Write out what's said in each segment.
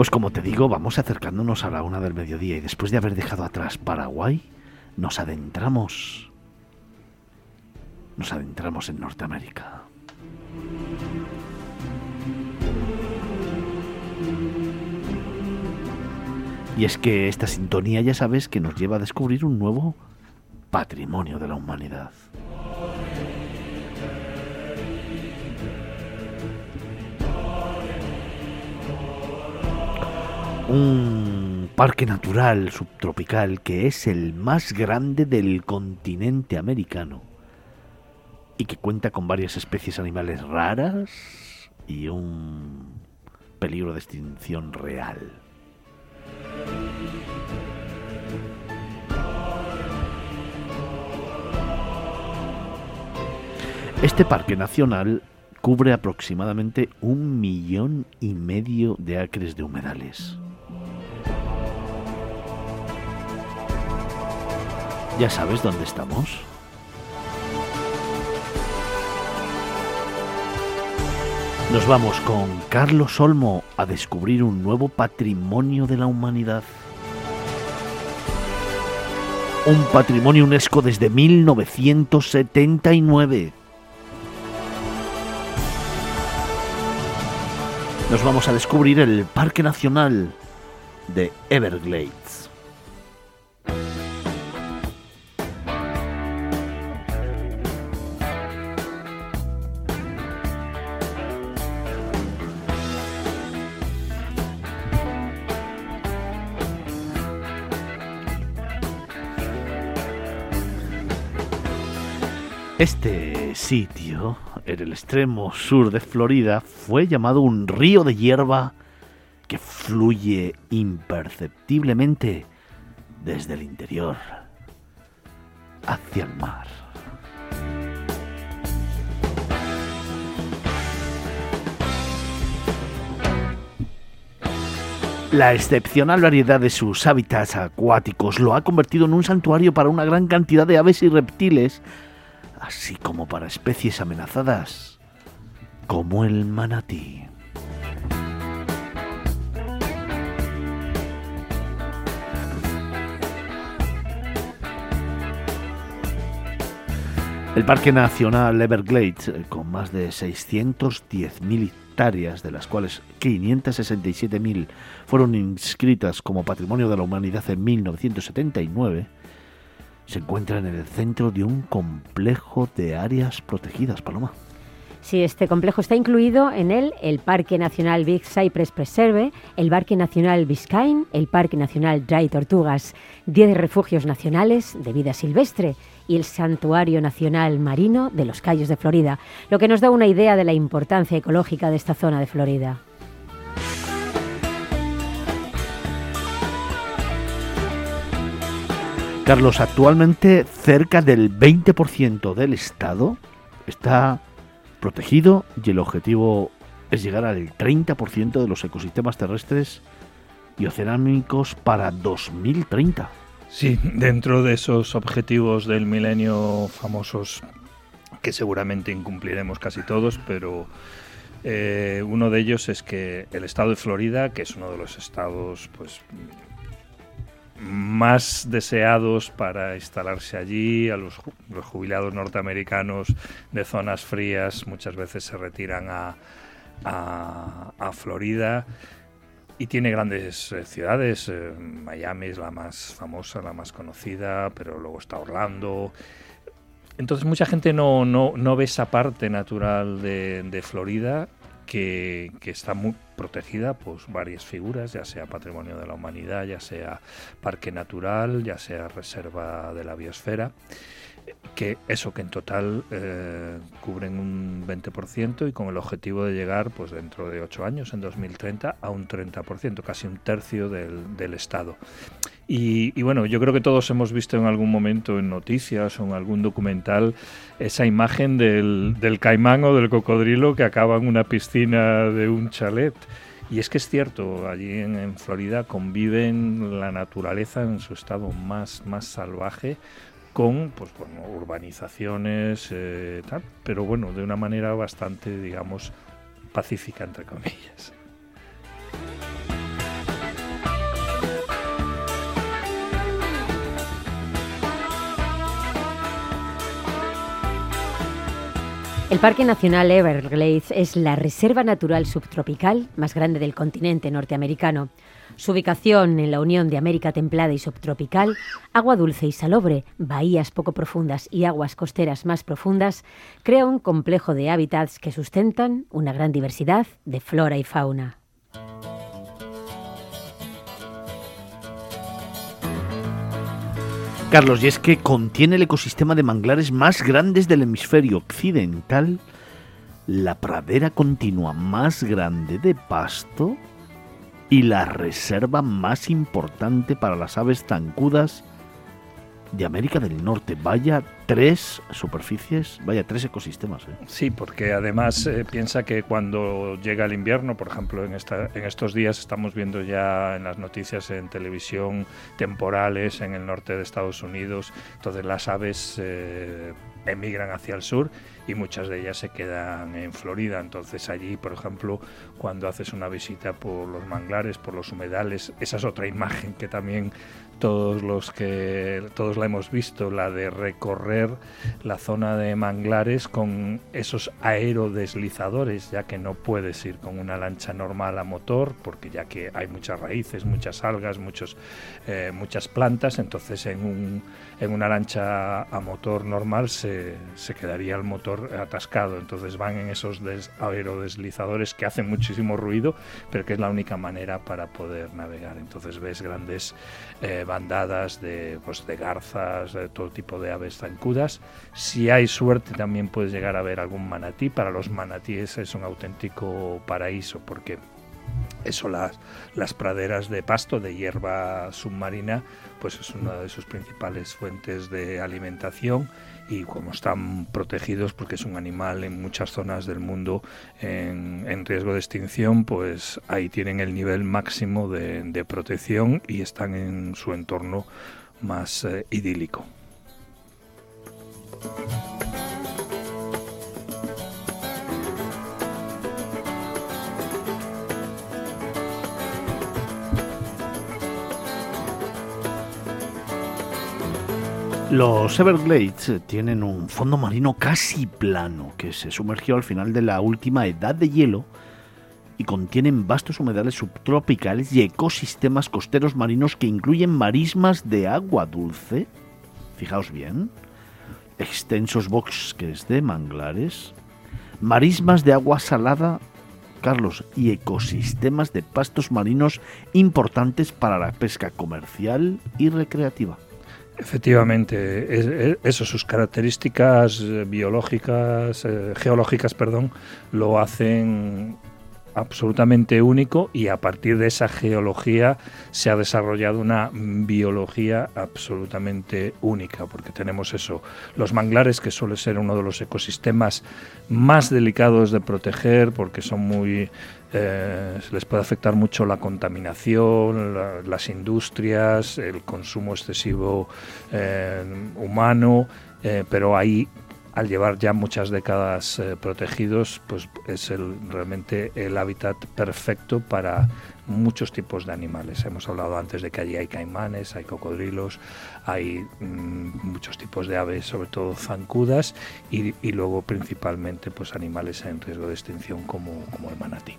Pues como te digo, vamos acercándonos a la una del mediodía y después de haber dejado atrás Paraguay, nos adentramos. Nos adentramos en Norteamérica. Y es que esta sintonía ya sabes que nos lleva a descubrir un nuevo patrimonio de la humanidad. Un parque natural subtropical que es el más grande del continente americano y que cuenta con varias especies animales raras y un peligro de extinción real. Este parque nacional cubre aproximadamente un millón y medio de acres de humedales. ¿Ya sabes dónde estamos? Nos vamos con Carlos Olmo a descubrir un nuevo patrimonio de la humanidad. Un patrimonio UNESCO desde 1979. Nos vamos a descubrir el Parque Nacional de Everglades. Este sitio, en el extremo sur de Florida, fue llamado un río de hierba que fluye imperceptiblemente desde el interior hacia el mar. La excepcional variedad de sus hábitats acuáticos lo ha convertido en un santuario para una gran cantidad de aves y reptiles así como para especies amenazadas como el manatí. El Parque Nacional Everglades, eh, con más de 610.000 hectáreas, de las cuales 567.000 fueron inscritas como Patrimonio de la Humanidad en 1979, se encuentra en el centro de un complejo de áreas protegidas, Paloma. Sí, este complejo está incluido en él el Parque Nacional Big Cypress Preserve, el Parque Nacional Biscayne, el Parque Nacional Dry Tortugas, 10 refugios nacionales de vida silvestre y el Santuario Nacional Marino de los Cayos de Florida, lo que nos da una idea de la importancia ecológica de esta zona de Florida. Carlos, actualmente cerca del 20% del estado está protegido y el objetivo es llegar al 30% de los ecosistemas terrestres y oceánicos para 2030. Sí, dentro de esos objetivos del milenio famosos que seguramente incumpliremos casi todos, pero eh, uno de ellos es que el estado de Florida, que es uno de los estados pues más deseados para instalarse allí, a los, jubilados norteamericanos de zonas frías muchas veces se retiran a, a, Florida y tiene grandes eh, ciudades, eh, Miami es la más famosa, la más conocida, pero luego está Orlando. Entonces mucha gente no, no, no ve esa parte natural de, de Florida que, está muy protegida pues varias figuras, ya sea patrimonio de la humanidad, ya sea parque natural, ya sea reserva de la biosfera que eso que en total eh, cubren un 20% y con el objetivo de llegar pues dentro de ocho años, en 2030, a un 30%, casi un tercio del, del Estado. Y, bueno, yo creo que todos hemos visto en algún momento en noticias o en algún documental esa imagen del, del caimán o del cocodrilo que acaba en una piscina de un chalet. Y es que es cierto, allí en, en, Florida conviven la naturaleza en su estado más, más salvaje con, pues, bueno, urbanizaciones, eh, tal, pero bueno, de una manera bastante, digamos, pacífica, entre comillas. El Parque Nacional Everglades es la reserva natural subtropical más grande del continente norteamericano. Su ubicación en la unión de América templada y subtropical, agua dulce y salobre, bahías poco profundas y aguas costeras más profundas, crea un complejo de hábitats que sustentan una gran diversidad de flora y fauna. Carlos, y es que contiene el ecosistema de manglares más grandes del hemisferio occidental, la pradera continua más grande de pasto y la reserva más importante para las aves zancudas de América del Norte. Vaya tres superficies, vaya tres ecosistemas. ¿eh? Sí, porque además eh, piensa que cuando llega el invierno, por ejemplo, en, esta, estos días estamos viendo ya en las noticias en televisión temporales en el norte de Estados Unidos, entonces las aves eh, emigran hacia el sur y muchas de ellas se quedan en Florida. Entonces allí, por ejemplo, cuando haces una visita por los manglares, por los humedales, esa es otra imagen que también todos los que todos la hemos visto, la de recorrer la zona de manglares con esos aerodeslizadores, ya que no puedes ir con una lancha normal a motor, porque ya que hay muchas raíces, muchas algas, muchos, eh, muchas plantas, entonces en, un, en una lancha a motor normal se, se quedaría el motor atascado, entonces van en esos aerodeslizadores que hacen muchísimo ruido, pero que es la única manera para poder navegar. Entonces ves grandes eh, bandadas de, pues, de garzas, de todo tipo de aves zancudas. Si hay suerte también puedes llegar a ver algún manatí. Para los manatíes es un auténtico paraíso porque eso las, las praderas de pasto, de hierba submarina, pues es una de sus principales fuentes de alimentación y como están protegidos porque es un animal en muchas zonas del mundo en, riesgo de extinción, pues ahí tienen el nivel máximo de, protección y están en su entorno más eh, idílico. Los Everglades tienen un fondo marino casi plano que se sumergió al final de la última edad de hielo y contienen vastos humedales subtropicales y ecosistemas costeros marinos que incluyen marismas de agua dulce, fijaos bien, extensos bosques de manglares, marismas de agua salada, Carlos, y ecosistemas de pastos marinos importantes para la pesca comercial y recreativa. Efectivamente, eso, sus características eh, biológicas, eh, geológicas, perdón, lo hacen absolutamente único y a partir de esa geología se ha desarrollado una biología absolutamente única, porque tenemos eso, los manglares que suele ser uno de los ecosistemas más delicados de proteger porque son muy eh, les puede afectar mucho la contaminación, las industrias, el consumo excesivo eh, humano, eh, pero ahí al llevar ya muchas décadas protegidos, pues es el, realmente el hábitat perfecto para muchos tipos de animales. Hemos hablado antes de que allí hay caimanes, hay cocodrilos, hay mm, muchos tipos de aves, sobre todo zancudas, y, y, luego principalmente pues animales en riesgo de extinción como, como el manatí.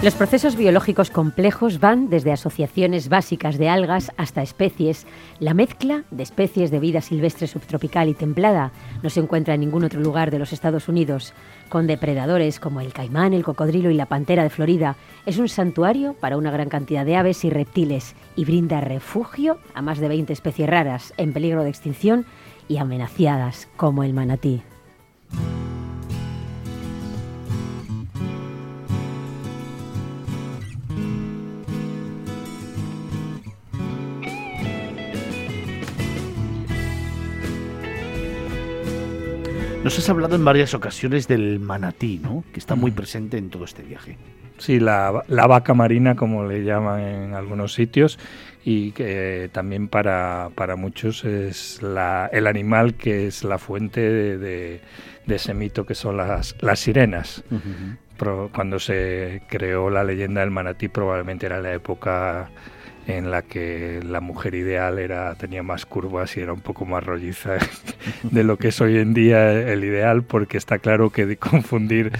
Los procesos biológicos complejos van desde asociaciones básicas de algas hasta especies. La mezcla de especies de vida silvestre subtropical y templada no se encuentra en ningún otro lugar de los Estados Unidos. Con depredadores como el caimán, el cocodrilo y la pantera de Florida, es un santuario para una gran cantidad de aves y reptiles y brinda refugio a más de 20 especies raras en peligro de extinción y amenazadas como el manatí. Nos has hablado en varias ocasiones del manatí, ¿no? Que está muy presente en todo este viaje. Sí, la, vaca marina, como le llaman en algunos sitios, y que también para, muchos es el animal que es la fuente de, ese mito que son las, las sirenas. cuando se creó la leyenda del manatí probablemente era la época en la que la mujer ideal era tenía más curvas y era un poco más rolliza de lo que es hoy en día el ideal, porque está claro que confundir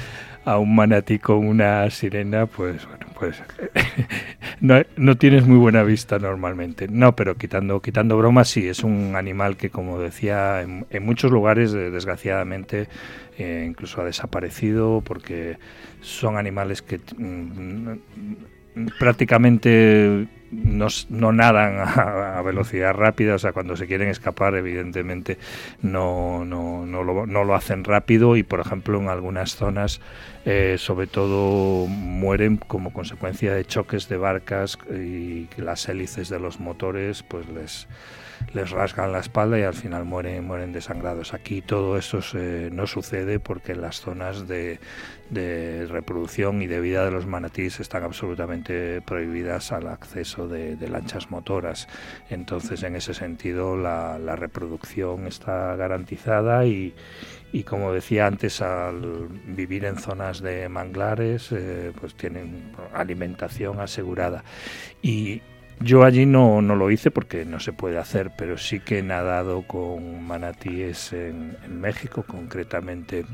a un manatí con una sirena, pues bueno, pues no, no, tienes muy buena vista normalmente. No, pero quitando, quitando bromas, sí, es un animal que, como decía, en, muchos lugares, desgraciadamente, eh, incluso ha desaparecido porque son animales que mm, prácticamente no, no nadan a, velocidad rápida, o sea, cuando se quieren escapar, evidentemente no, no, no, lo, no lo hacen rápido y, por ejemplo, en algunas zonas, eh, sobre todo, mueren como consecuencia de choques de barcas y que las hélices de los motores, pues les les rasgan la espalda y al final mueren, mueren desangrados. Aquí todo eso no sucede porque las zonas de, reproducción y de vida de los manatíes están absolutamente prohibidas al acceso de, lanchas motoras. Entonces, en ese sentido, la, reproducción está garantizada y, como decía antes, al vivir en zonas de manglares, eh, pues tienen alimentación asegurada. Y yo allí no, no lo hice porque no se puede hacer, pero sí que he nadado con manatíes en, México, concretamente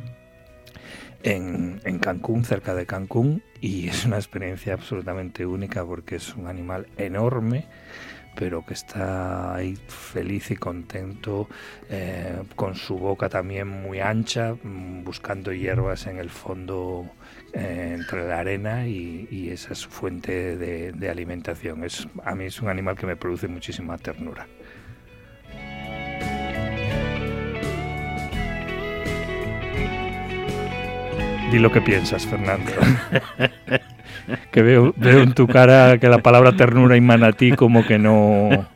en, en, Cancún, cerca de Cancún, y es una experiencia absolutamente única porque es un animal enorme, pero que está ahí feliz y contento, eh, con su boca también muy ancha, mm, buscando hierbas en el fondo eh, entre la arena y, esa es su fuente de, alimentación. Es, a mí es un animal que me produce muchísima ternura. Di lo que piensas, Fernando. que veo, veo en tu cara que la palabra ternura y manatí como que no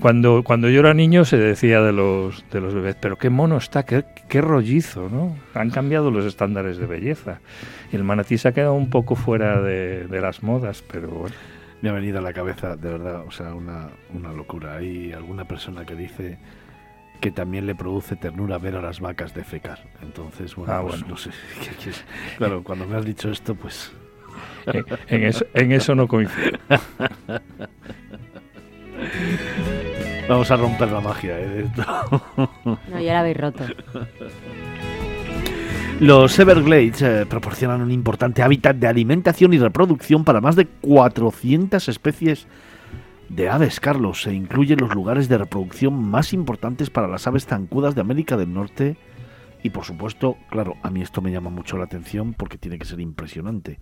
cuando, cuando yo era niño se decía de los, de los bebés, pero qué mono está, qué, qué rollizo, ¿no? Han cambiado los estándares de belleza. Y el manatí se ha quedado un poco fuera de, las modas, pero bueno. Me ha venido a la cabeza, de verdad, o sea, una, una locura. Hay alguna persona que dice que también le produce ternura ver a las vacas defecar. Entonces, bueno, ah, pues no sé. Claro, cuando me has dicho esto, pues... en, eso, en eso no coincido. Vamos a romper la magia ¿eh? de esto. No, ya la habéis roto. Los Everglades eh, proporcionan un importante hábitat de alimentación y reproducción para más de 400 especies de aves, Carlos. Se incluyen los lugares de reproducción más importantes para las aves zancudas de América del Norte. Y por supuesto, claro, a mí esto me llama mucho la atención porque tiene que ser impresionante.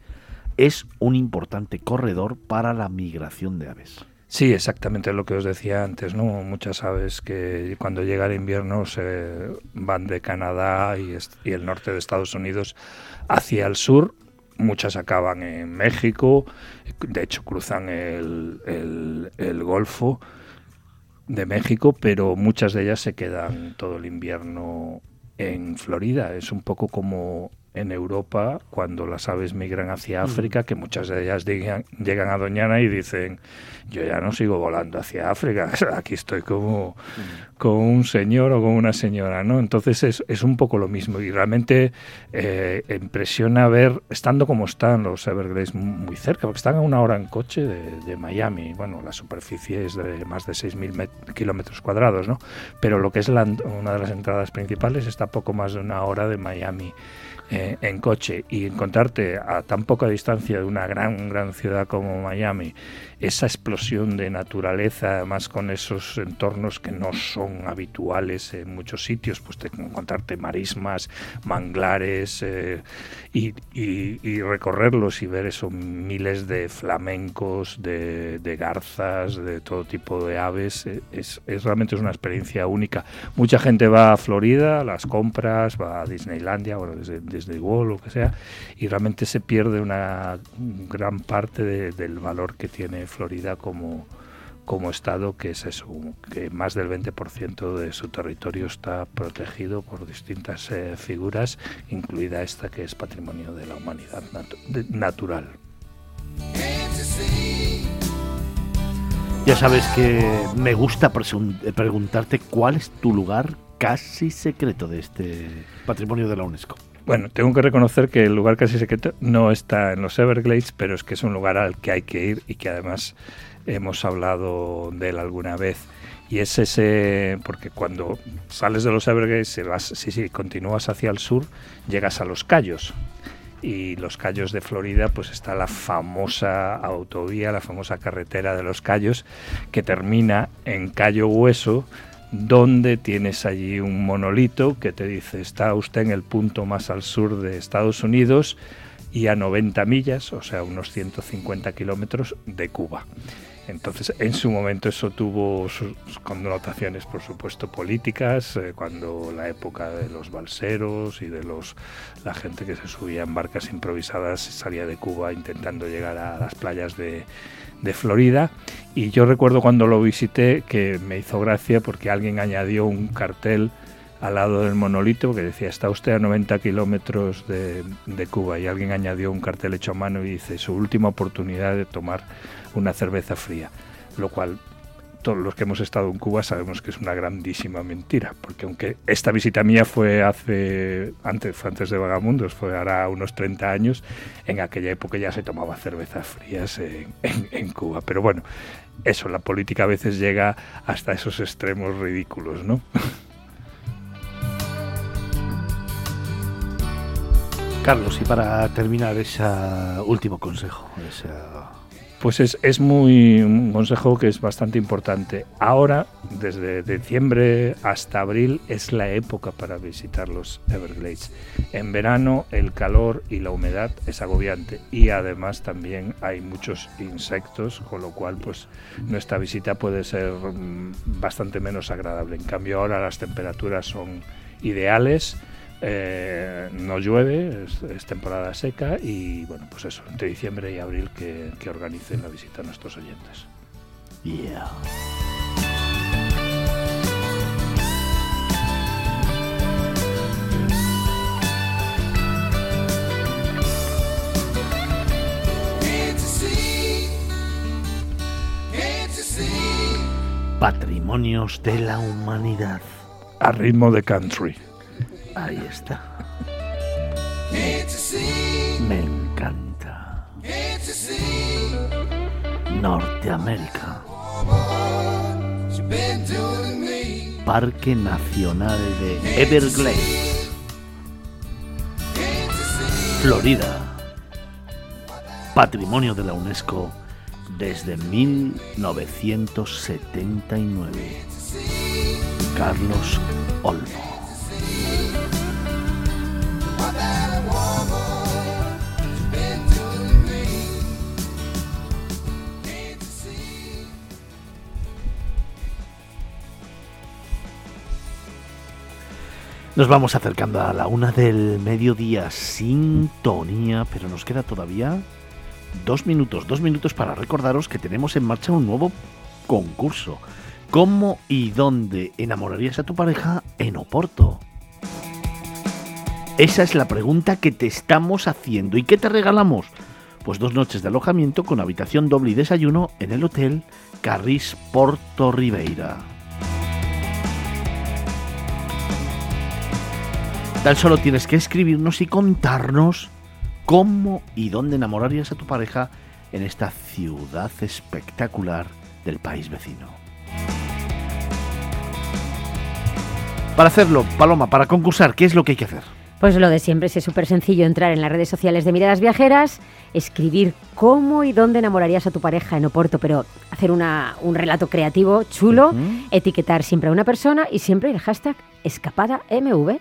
Es un importante corredor para la migración de aves. Sí, exactamente lo que os decía antes, ¿no? Muchas aves que cuando llega el invierno se van de Canadá y, el norte de Estados Unidos hacia el sur. Muchas acaban en México, de hecho cruzan el Golfo de México, pero muchas de ellas se quedan todo el invierno en Florida. Es un poco como en Europa cuando las aves migran hacia África, que muchas de ellas llegan a Doñana y dicen, yo ya no sigo volando hacia África, aquí estoy como con un señor o con una señora, ¿no? Entonces es, es un poco lo mismo y realmente eh, impresiona ver, estando como están los Everglades muy cerca, porque están a una hora en coche de, Miami, bueno, la superficie es de más de 6.000 kilómetros cuadrados, ¿no? Pero lo que es la, una de las entradas principales está a poco más de una hora de Miami. Eh, en coche y encontrarte a tan poca distancia de una gran, gran ciudad como Miami, esa explosión de naturaleza, además con esos entornos que no son habituales en muchos sitios, pues te, encontrarte marismas, manglares eh, y, recorrerlos y ver esos miles de flamencos, de, garzas, de todo tipo de aves, eh, es, realmente es una experiencia única. Mucha gente va a Florida, las compras, va a Disneylandia, bueno, desde, desde World, lo que sea, y realmente se pierde una gran parte del valor que tiene Florida como, como estado, que es eso, que más del 20% de su territorio está protegido por distintas eh, figuras, incluida esta que es patrimonio de la humanidad natural. Ya sabes que me gusta preguntarte cuál es tu lugar casi secreto de este patrimonio de la UNESCO. Bueno, tengo que reconocer que el lugar casi secreto no está en los Everglades, pero es que es un lugar al que hay que ir y que además hemos hablado de él alguna vez. Y es ese, porque cuando sales de los Everglades, si, vas, si, si continúas hacia el sur, llegas a los Cayos. Y los Cayos de Florida, pues está la famosa autovía, la famosa carretera de los Cayos, que termina en Cayo Hueso, donde tienes allí un monolito que te dice, está usted en el punto más al sur de Estados Unidos y a 90 millas, o sea, unos 150 kilómetros de Cuba. Entonces, en su momento eso tuvo sus connotaciones, por supuesto, políticas, eh, cuando la época de los balseros y de los la gente que se subía en barcas improvisadas salía de Cuba intentando llegar a las playas de, Florida. Y yo recuerdo cuando lo visité que me hizo gracia porque alguien añadió un cartel al lado del monolito que decía está usted a 90 kilómetros de, de, Cuba y alguien añadió un cartel hecho a mano y dice su última oportunidad de tomar una cerveza fría, lo cual todos los que hemos estado en Cuba sabemos que es una grandísima mentira, porque aunque esta visita mía fue hace antes, fue antes de Vagamundos, fue ahora unos 30 años, en aquella época ya se tomaba cervezas frías en, en, Cuba. Pero bueno, eso, la política a veces llega hasta esos extremos ridículos, ¿no? Carlos, y para terminar ese último consejo, esa pues es, es, muy un consejo que es bastante importante. Ahora, desde diciembre hasta abril, es la época para visitar los Everglades. En verano el calor y la humedad es agobiante y además también hay muchos insectos, con lo cual pues nuestra visita puede ser bastante menos agradable. En cambio ahora las temperaturas son ideales eh, no llueve, es, es, temporada seca y bueno, pues eso, entre diciembre y abril que, que organicen la visita a nuestros oyentes. Yeah. Patrimonios de la humanidad. A ritmo de country. Ahí está. Me encanta. Norteamérica. Parque Nacional de Everglades. Florida. Patrimonio de la UNESCO desde 1979. Carlos Olmo. Nos vamos acercando a la una del mediodía, sintonía, pero nos queda todavía dos minutos, dos minutos para recordaros que tenemos en marcha un nuevo concurso. ¿Cómo y dónde enamorarías a tu pareja en Oporto? Esa es la pregunta que te estamos haciendo. ¿Y qué te regalamos? Pues dos noches de alojamiento con habitación doble y desayuno en el Hotel Carris Porto Ribeira. Tan solo tienes que escribirnos y contarnos cómo y dónde enamorarías a tu pareja en esta ciudad espectacular del país vecino. Para hacerlo, Paloma, para concursar, ¿qué es lo que hay que hacer? Pues lo de siempre, es súper sencillo entrar en las redes sociales de Miradas Viajeras, escribir cómo y dónde enamorarías a tu pareja en Oporto, pero hacer una, un relato creativo, chulo, uh -huh. etiquetar siempre a una persona y siempre el hashtag escapadamv.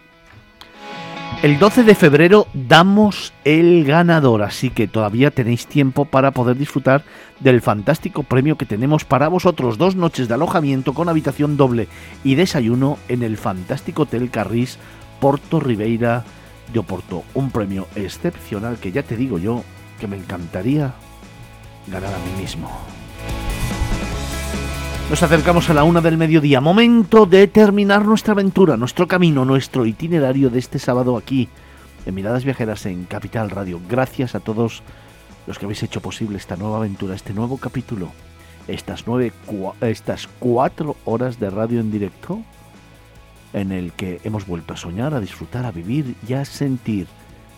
El 12 de febrero damos el ganador, así que todavía tenéis tiempo para poder disfrutar del fantástico premio que tenemos para vosotros. Dos noches de alojamiento con habitación doble y desayuno en el fantástico Hotel Carris Porto Ribeira de Oporto. Un premio excepcional que ya te digo yo que me encantaría ganar a mí mismo. Nos acercamos a la una del mediodía, momento de terminar nuestra aventura, nuestro camino, nuestro itinerario de este sábado aquí, en Miradas Viajeras en Capital Radio. Gracias a todos los que habéis hecho posible esta nueva aventura, este nuevo capítulo, estas, nueve, estas cuatro horas de radio en directo en el que hemos vuelto a soñar, a disfrutar, a vivir y a sentir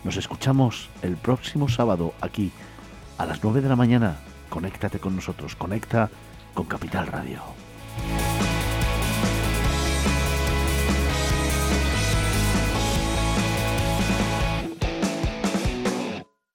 Nos escuchamos el próximo sábado aquí a las 9 de la mañana. Conéctate con nosotros, conecta con Capital Radio.